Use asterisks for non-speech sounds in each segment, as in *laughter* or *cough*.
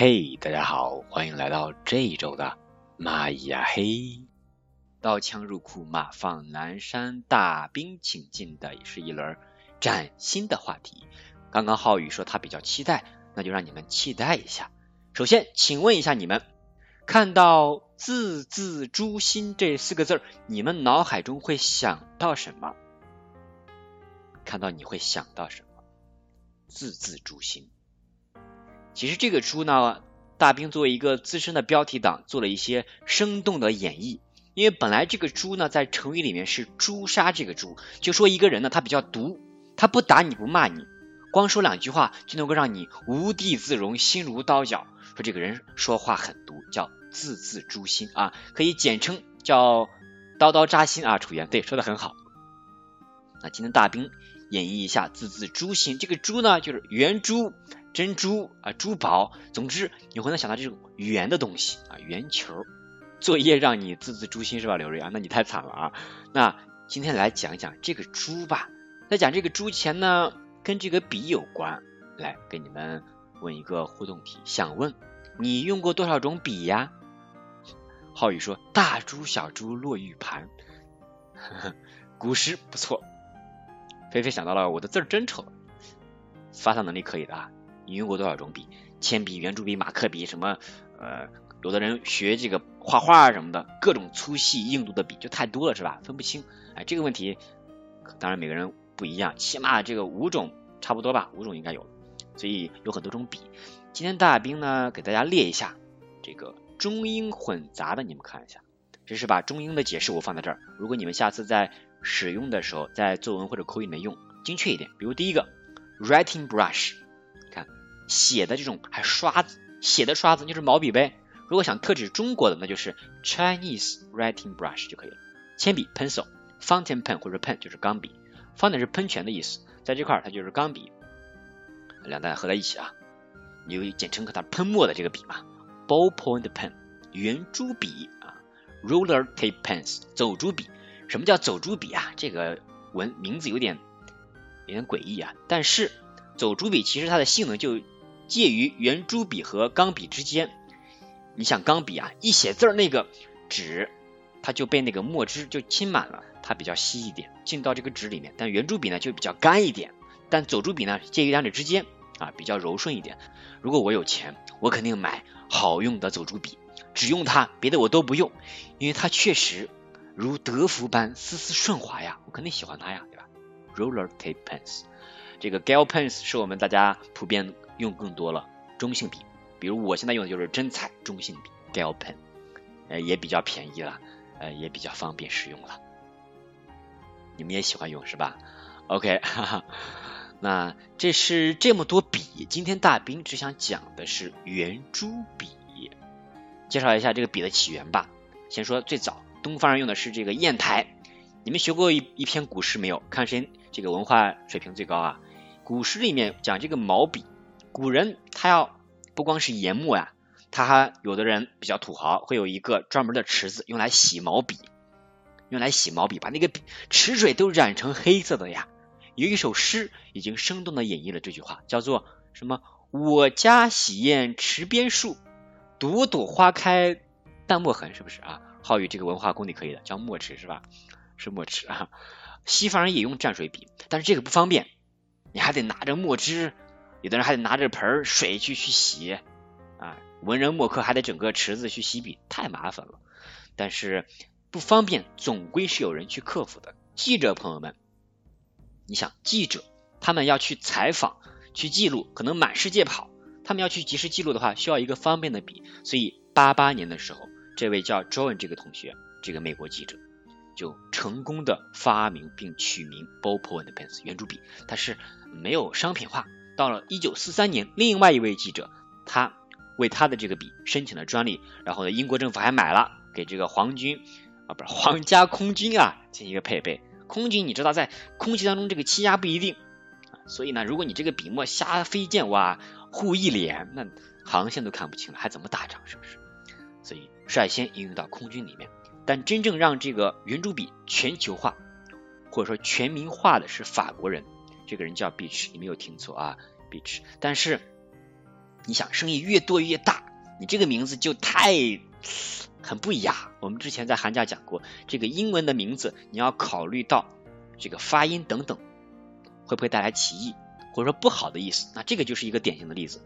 嘿，大家好，欢迎来到这一周的蚂蚁呀嘿。刀枪入库，马放南山，大兵请进的也是一轮崭新的话题。刚刚浩宇说他比较期待，那就让你们期待一下。首先，请问一下你们，看到“字字诛心”这四个字，你们脑海中会想到什么？看到你会想到什么？字字诛心。其实这个猪呢，大兵作为一个资深的标题党，做了一些生动的演绎。因为本来这个猪呢，在成语里面是诛杀这个猪，就说一个人呢，他比较毒，他不打你不骂你，光说两句话就能够让你无地自容，心如刀绞。说这个人说话很毒，叫字字诛心啊，可以简称叫刀刀扎心啊。楚原对说的很好。那今天大兵演绎一下字字诛心，这个诛呢，就是圆珠。珍珠啊，珠宝，总之你会能想到这种圆的东西啊，圆球。作业让你字字诛心是吧，刘瑞啊？那你太惨了啊！那今天来讲一讲这个猪吧。在讲这个猪前呢，跟这个笔有关。来，给你们问一个互动题，想问你用过多少种笔呀？浩宇说：大珠小珠落玉盘。*laughs* 古诗不错。菲菲想到了，我的字儿真丑。发散能力可以的啊。你用过多少种笔？铅笔、圆珠笔、马克笔，什么呃，有的人学这个画画什么的，各种粗细、硬度的笔就太多了，是吧？分不清。哎，这个问题当然每个人不一样，起码这个五种差不多吧，五种应该有。所以有很多种笔。今天大兵呢，给大家列一下这个中英混杂的，你们看一下。这是把中英的解释我放在这儿。如果你们下次在使用的时候，在作文或者口语里面用，精确一点。比如第一个，writing brush。写的这种还刷子，写的刷子就是毛笔呗。如果想特指中国的，那就是 Chinese writing brush 就可以了。铅笔 pencil，fountain pen 或者 pen 就是钢笔，fountain 是喷泉的意思，在这块儿它就是钢笔，两大合在一起啊，你就简称它喷墨的这个笔嘛。ballpoint pen 圆珠笔啊，roller tape pens 走珠笔。什么叫走珠笔啊？这个文名字有点有点诡异啊，但是走珠笔其实它的性能就介于圆珠笔和钢笔之间，你想钢笔啊，一写字儿那个纸，它就被那个墨汁就浸满了，它比较稀一点，进到这个纸里面。但圆珠笔呢就比较干一点，但走珠笔呢介于两者之间啊，比较柔顺一点。如果我有钱，我肯定买好用的走珠笔，只用它，别的我都不用，因为它确实如德芙般丝丝顺滑呀，我肯定喜欢它呀，对吧？Roller tape pens，这个 gel pens 是我们大家普遍。用更多了中性笔，比如我现在用的就是真彩中性笔 gel pen，呃也比较便宜了，呃也比较方便使用了。你们也喜欢用是吧？OK，哈 *laughs* 哈，那这是这么多笔，今天大兵只想讲的是圆珠笔，介绍一下这个笔的起源吧。先说最早，东方人用的是这个砚台。你们学过一一篇古诗没有？看谁这个文化水平最高啊？古诗里面讲这个毛笔。古人他要不光是研墨呀，他还有的人比较土豪，会有一个专门的池子用来洗毛笔，用来洗毛笔，把那个池水都染成黑色的呀。有一首诗已经生动的演绎了这句话，叫做什么？我家洗砚池边树，朵朵花开淡墨痕，是不是啊？浩宇这个文化功底可以的，叫墨池是吧？是墨池啊。西方人也用蘸水笔，但是这个不方便，你还得拿着墨汁。有的人还得拿着盆水去去洗啊，文人墨客还得整个池子去洗笔，太麻烦了。但是不方便，总归是有人去克服的。记者朋友们，你想，记者他们要去采访、去记录，可能满世界跑，他们要去及时记录的话，需要一个方便的笔。所以八八年的时候，这位叫 John 这个同学，这个美国记者，就成功的发明并取名 ballpoint pens 圆珠笔，它是没有商品化。到了一九四三年，另外一位记者，他为他的这个笔申请了专利，然后呢，英国政府还买了给这个皇军啊，不是皇家空军啊进行一个配备。空军你知道，在空气当中这个气压不一定，所以呢，如果你这个笔墨瞎飞溅哇，糊一脸，那航线都看不清了，还怎么打仗？是不是？所以率先应用到空军里面。但真正让这个圆珠笔全球化或者说全民化的是法国人。这个人叫 Beach，你没有听错啊，Beach。但是你想，生意越多越大，你这个名字就太很不雅。我们之前在寒假讲过，这个英文的名字你要考虑到这个发音等等，会不会带来歧义或者说不好的意思？那这个就是一个典型的例子。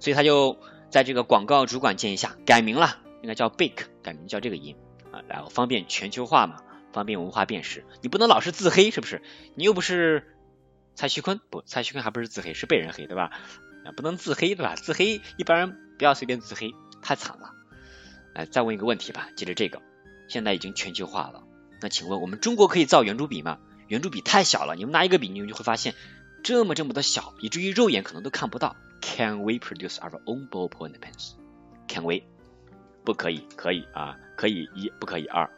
所以他就在这个广告主管建议下改名了，应该叫 Bake，改名叫这个音啊，然后方便全球化嘛，方便文化辨识。你不能老是自黑，是不是？你又不是。蔡徐坤不，蔡徐坤还不是自黑，是被人黑，对吧？啊，不能自黑，对吧？自黑一般人不要随便自黑，太惨了。哎，再问一个问题吧，接着这个，现在已经全球化了，那请问我们中国可以造圆珠笔吗？圆珠笔太小了，你们拿一个笔，你们就会发现这么这么的小，以至于肉眼可能都看不到。Can we produce our own ballpoint pens？Can we？不可以，可以啊，可以一，不可以二。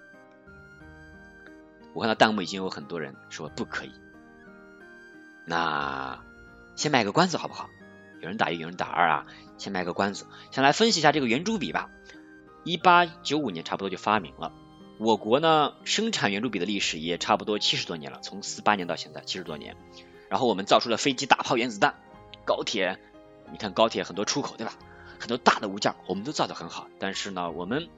我看到弹幕已经有很多人说不可以。那先卖个关子好不好？有人打一，有人打二啊。先卖个关子，先来分析一下这个圆珠笔吧。一八九五年差不多就发明了。我国呢生产圆珠笔的历史也差不多七十多年了，从四八年到现在七十多年。然后我们造出了飞机、大炮、原子弹、高铁。你看高铁很多出口对吧？很多大的物件我们都造的很好，但是呢我们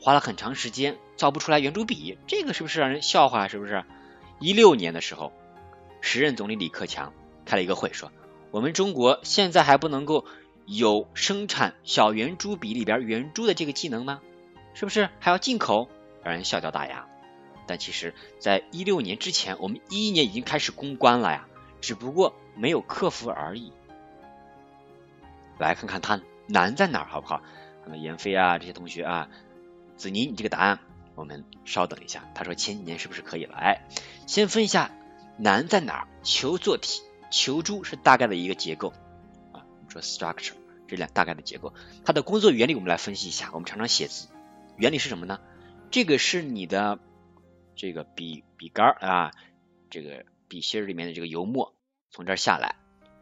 花了很长时间造不出来圆珠笔，这个是不是让人笑话？是不是？一六年的时候。时任总理李克强开了一个会，说我们中国现在还不能够有生产小圆珠笔里边圆珠的这个技能吗？是不是还要进口？让人笑掉大牙。但其实，在一六年之前，我们一一年已经开始攻关了呀，只不过没有克服而已。来看看它难在哪儿，好不好？那么闫飞啊，这些同学啊，子妮，你这个答案，我们稍等一下。他说前几年是不是可以了？哎，先分一下。难在哪儿？球做体，球珠是大概的一个结构啊。我们说 structure 这两大概的结构，它的工作原理我们来分析一下。我们常常写字，原理是什么呢？这个是你的这个笔笔杆啊，这个笔芯里面的这个油墨从这儿下来，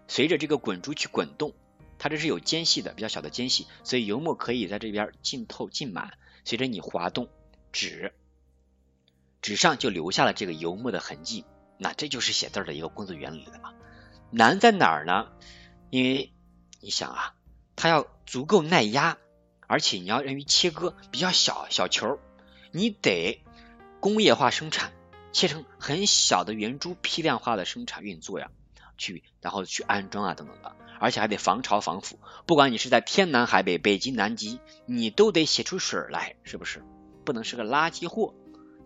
随着这个滚珠去滚动，它这是有间隙的，比较小的间隙，所以油墨可以在这边浸透浸满。随着你滑动纸，纸上就留下了这个油墨的痕迹。那这就是写字的一个工作原理了嘛？难在哪儿呢？因为你想啊，它要足够耐压，而且你要用于切割比较小小球，你得工业化生产，切成很小的圆珠，批量化的生产运作呀，去然后去安装啊等等的，而且还得防潮防腐。不管你是在天南海北、北极南极，你都得写出水来，是不是？不能是个垃圾货。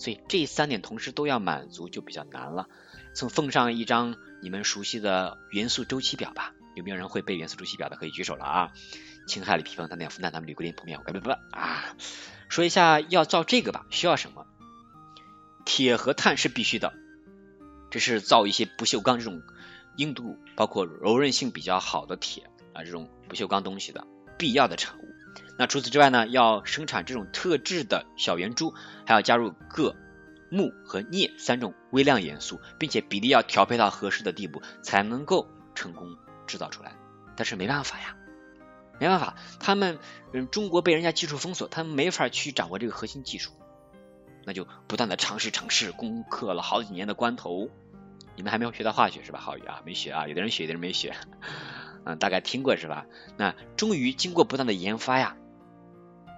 所以这三点同时都要满足，就比较难了。送奉上一张你们熟悉的元素周期表吧。有没有人会背元素周期表的？可以举手了啊！氢、氦、锂、铍、硼、氮、氮、氟、钠、铝、硅、磷、钼、铠、钴、啊！说一下要造这个吧，需要什么？铁和碳是必须的，这是造一些不锈钢这种硬度包括柔韧性比较好的铁啊，这种不锈钢东西的必要的产物。那除此之外呢，要生产这种特制的小圆珠，还要加入铬、钼和镍三种微量元素，并且比例要调配到合适的地步，才能够成功制造出来。但是没办法呀，没办法，他们嗯，中国被人家技术封锁，他们没法去掌握这个核心技术，那就不断的尝试尝试，攻克了好几年的关头。你们还没有学到化学是吧？浩宇啊，没学啊，有的人学，有的人没学，*laughs* 嗯，大概听过是吧？那终于经过不断的研发呀。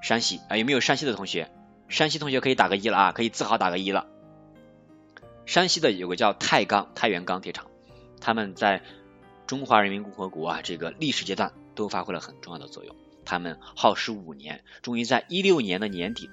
山西啊，有没有山西的同学？山西同学可以打个一了啊，可以自豪打个一了。山西的有个叫太钢太原钢铁厂，他们在中华人民共和国啊这个历史阶段都发挥了很重要的作用。他们耗时五年，终于在一六年的年底，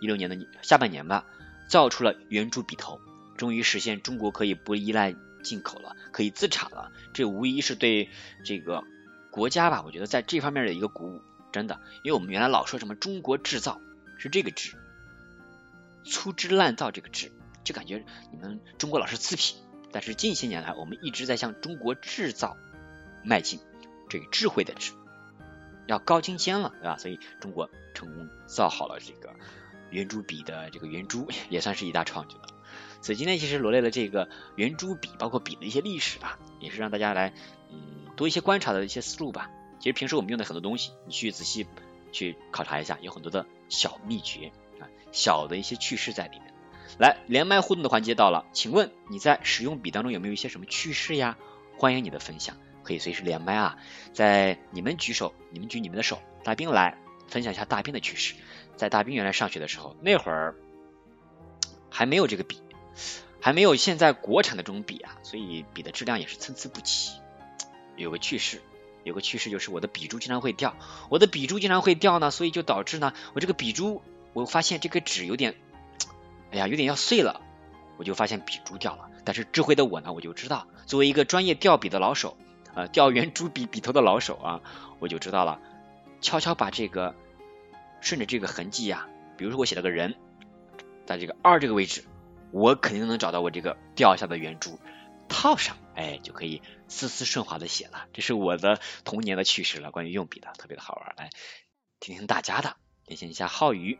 一六年的下半年吧，造出了圆珠笔头，终于实现中国可以不依赖进口了，可以自产了，这无疑是对这个国家吧，我觉得在这方面的一个鼓舞，真的，因为我们原来老说什么中国制造是这个制，粗制滥造这个制，就感觉你们中国老是次品，但是近些年来，我们一直在向中国制造迈进，这个智慧的智。要高精尖了，对吧？所以中国成功造好了这个圆珠笔的这个圆珠，*laughs* 也算是一大创举了。所以今天其实罗列了这个圆珠笔，包括笔的一些历史吧，也是让大家来嗯多一些观察的一些思路吧。其实平时我们用的很多东西，你去仔细去考察一下，有很多的小秘诀啊，小的一些趣事在里面。来，连麦互动的环节到了，请问你在使用笔当中有没有一些什么趣事呀？欢迎你的分享。可以随时连麦啊，在你们举手，你们举你们的手，大兵来分享一下大兵的趣事。在大兵原来上学的时候，那会儿还没有这个笔，还没有现在国产的这种笔啊，所以笔的质量也是参差不齐。有个趣事，有个趋势就是我的笔珠经常会掉，我的笔珠经常会掉呢，所以就导致呢，我这个笔珠，我发现这个纸有点，哎呀，有点要碎了，我就发现笔珠掉了。但是智慧的我呢，我就知道，作为一个专业掉笔的老手。呃，掉圆珠笔笔头的老手啊，我就知道了。悄悄把这个顺着这个痕迹呀，比如说我写了个人，在这个二这个位置，我肯定能找到我这个掉下的圆珠，套上，哎，就可以丝丝顺滑的写了。这是我的童年的趣事了，关于用笔的，特别的好玩。来听听大家的，连线一下浩宇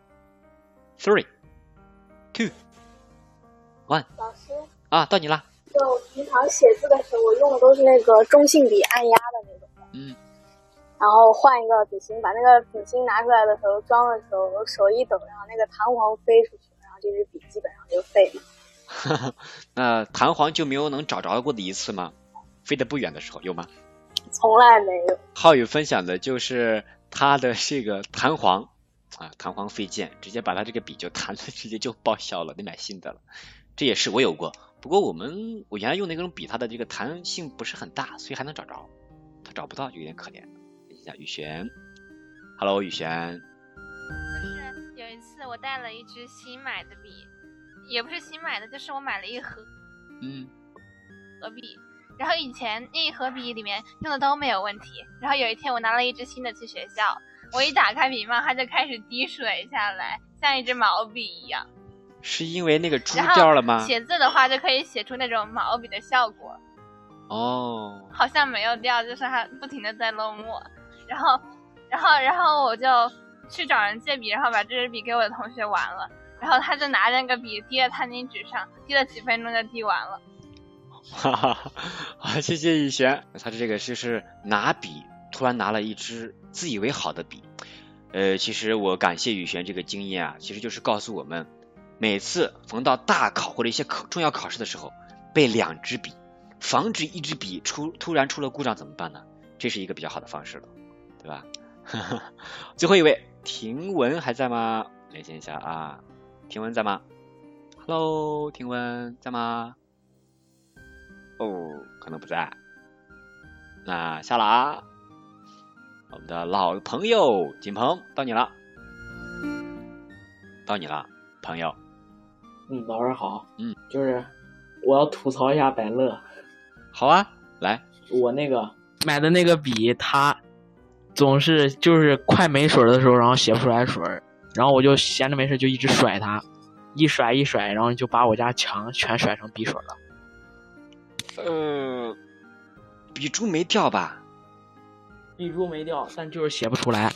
，three，two，one，老师啊，到你了。就平常写字的时候，我用的都是那个中性笔按压的那种。嗯。然后换一个笔芯，把那个笔芯拿出来的时候，装的时候手一抖，然后那个弹簧飞出去，然后这支笔基本上就废了。*laughs* 那弹簧就没有能找着过的一次吗？飞得不远的时候有吗？从来没有。浩宇分享的就是他的这个弹簧啊，弹簧飞溅，直接把他这个笔就弹的直接就报销了，得买新的了。这也是我有过。不过我们我原来用那种笔，它的这个弹性不是很大，所以还能找着。他找不到就有点可怜。等一下，雨璇，Hello，雨璇。就是有一次我带了一支新买的笔，也不是新买的，就是我买了一盒，嗯，盒笔。然后以前那一盒笔里面用的都没有问题。然后有一天我拿了一支新的去学校，我一打开笔帽，它就开始滴水下来，像一支毛笔一样。是因为那个珠掉了吗？写字的话就可以写出那种毛笔的效果。哦，好像没有掉，就是它不停的在漏墨。然后，然后，然后我就去找人借笔，然后把这支笔给我的同学玩了。然后他就拿着那个笔滴在餐巾纸上，滴了几分钟就滴完了。哈哈，好，谢谢雨璇。他这个就是拿笔，突然拿了一支自以为好的笔。呃，其实我感谢雨璇这个经验啊，其实就是告诉我们。每次逢到大考或者一些考重要考试的时候，备两支笔，防止一支笔出突然出了故障怎么办呢？这是一个比较好的方式了，对吧？*laughs* 最后一位，婷文还在吗？连线一下啊，婷文在吗？Hello，婷文在吗？哦，可能不在。那下了啊，我们的老朋友锦鹏到你了，到你了，朋友。嗯，老师好。嗯，就是我要吐槽一下百乐。好啊，来，我那个买的那个笔，它总是就是快没水的时候，然后写不出来水，然后我就闲着没事就一直甩它，一甩一甩，然后就把我家墙全甩成笔水了。呃，笔珠没掉吧？笔珠没掉，但就是写不出来。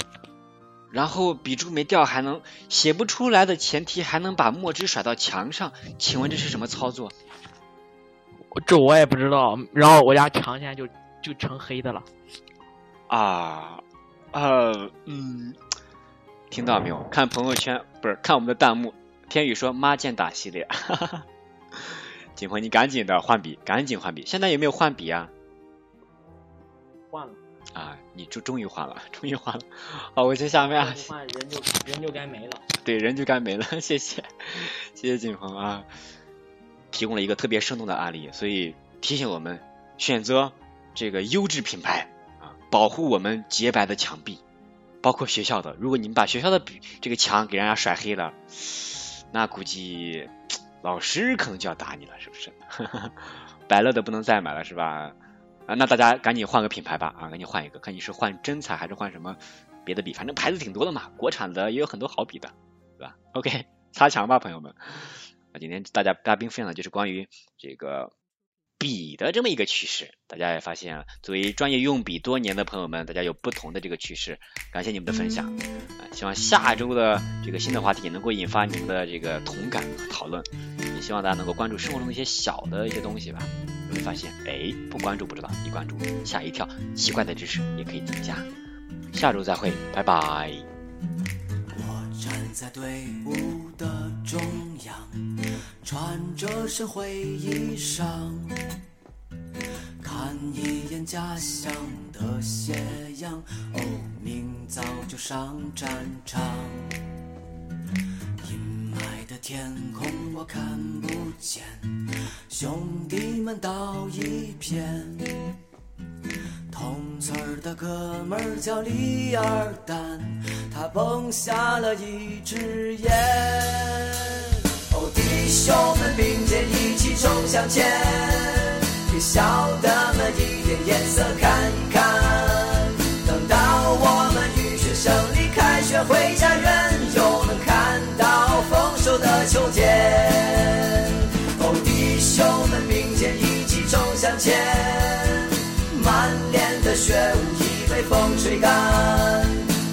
然后笔珠没掉，还能写不出来的前提，还能把墨汁甩到墙上，请问这是什么操作？这我也不知道。然后我家墙现在就就成黑的了。啊，呃，嗯，听到没有？看朋友圈不是看我们的弹幕，天宇说妈见打系列，哈哈。景鹏，你赶紧的换笔，赶紧换笔。现在有没有换笔啊？换了。啊，你就终于换了，*laughs* 终于换了。好，我先下面啊。换人就人就该没了。对，人就该没了。*laughs* 谢谢，谢谢景鹏啊，提供了一个特别生动的案例，所以提醒我们选择这个优质品牌啊，保护我们洁白的墙壁，包括学校的。如果你们把学校的笔这个墙给人家甩黑了，那估计老师可能就要打你了，是不是？*laughs* 百乐的不能再买了是吧？啊，那大家赶紧换个品牌吧啊，赶紧换一个，看你是换真彩还是换什么别的笔，反正牌子挺多的嘛，国产的也有很多好笔的，对吧？OK，*laughs* 擦墙吧，朋友们。那今天大家嘉宾分享的就是关于这个笔的这么一个趋势，大家也发现啊，作为专业用笔多年的朋友们，大家有不同的这个趋势，感谢你们的分享啊！希望下周的这个新的话题能够引发你们的这个同感和讨论，也希望大家能够关注生活中的一些小的一些东西吧。你会发现，哎，不关注不知道，一关注吓一跳，奇怪的知识也可以增加。下周再会，拜拜。站在队伍的中央，穿着身灰衣裳，看一眼家乡的斜阳，哦，明早就上战场。阴霾的天空我看不见，兄弟们倒一片。同村的哥们儿叫李二蛋，他蹦下了一支烟。哦，弟兄们并肩一起冲向前，给小的们一点颜色看一看。等到我们雨雪胜利，开学回家人又能看到丰收的秋天。哦，弟兄们并肩一起冲向前。满脸的血雾已被风吹干。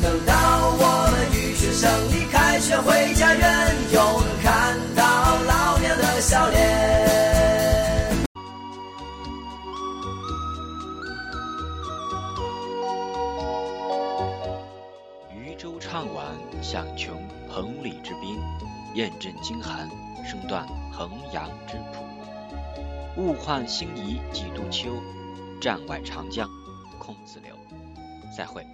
等到我们雨雪胜利，开学回家，人又能看到老娘的笑脸。渔舟唱晚，响穷彭蠡之滨；雁阵惊寒，声断衡阳之浦。物换星移几度秋，战外长江空自流。再会。